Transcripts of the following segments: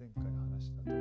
前回話した通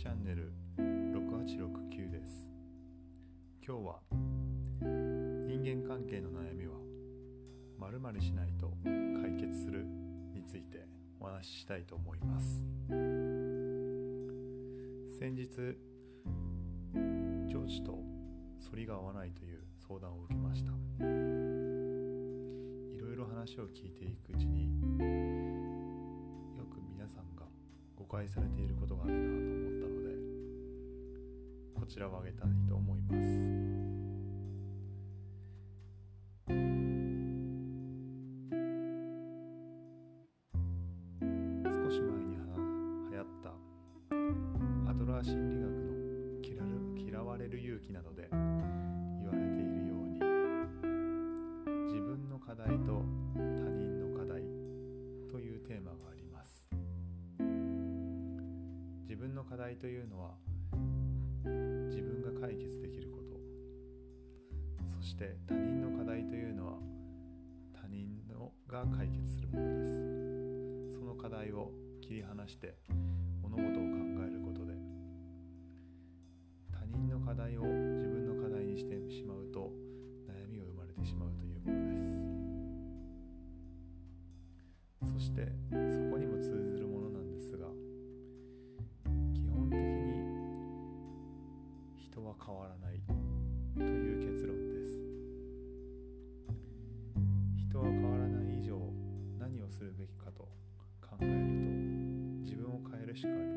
チャンネル6869です。今日は人間関係の悩みはまるまるしないと解決するについてお話ししたいと思います。先日上司と反りが合わないという相談を受けました。いろいろ話を聞いていくうちに解されていることがあるなと思ったのでこちらを挙げたいと思います。少し前に流行ったアドラー心理学の嫌われる勇気などでというのは自分が解決できること。そして他人の課題というのは他人のが解決するものです。その課題を切り離して物事を考えることで他人の課題を自分の課題にしてしまうと悩みが生まれてしまうというものです。そして Kardeş Kardeş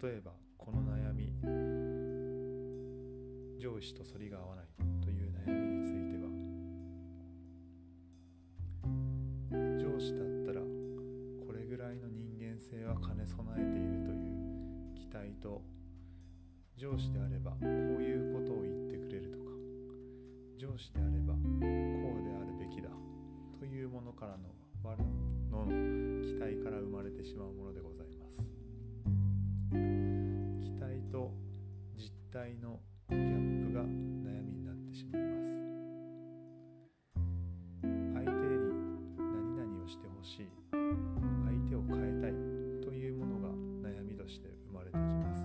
例えばこの悩み上司と反りが合わないという悩みについては上司だったらこれぐらいの人間性は兼ね備えているという期待と上司であればこういうことを言ってくれるとか上司であればこうであるべきだというものからのの期待から生まれてしまうものでございます。期待と実態のギャップが悩みになってしまいます。相手に何々をしてほしい。相手を変えたいというものが悩みとして生まれてきます。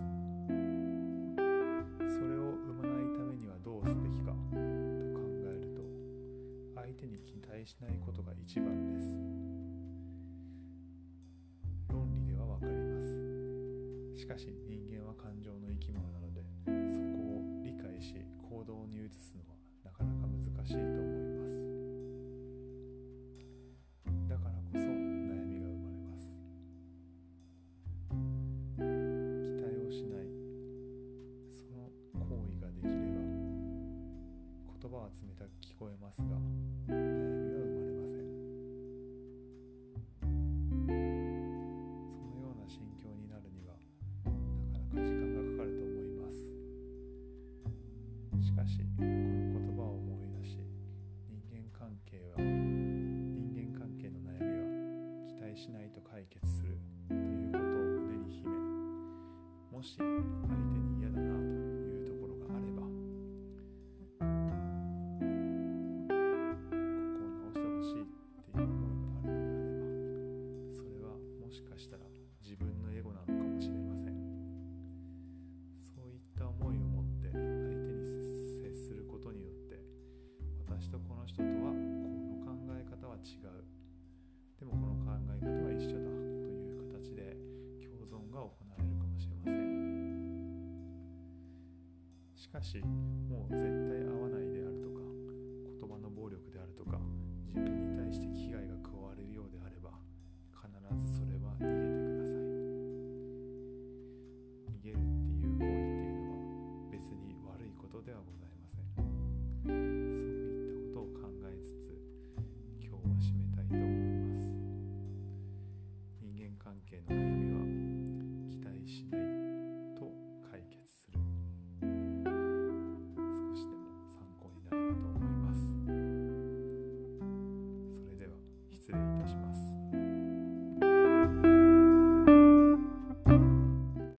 それを生まないためにはどうすべきかと考えると相手に期待しないことが一番です。しかし人間は感情の生き物なのでそこを理解し行動に移すのはなかなか難しいと思います。だからこそ悩みが生まれます。期待をしない。その行為ができれば言葉は冷たく聞こえますがかしもう絶対会わないであるとか言葉の暴力であるとか自分に対して危害が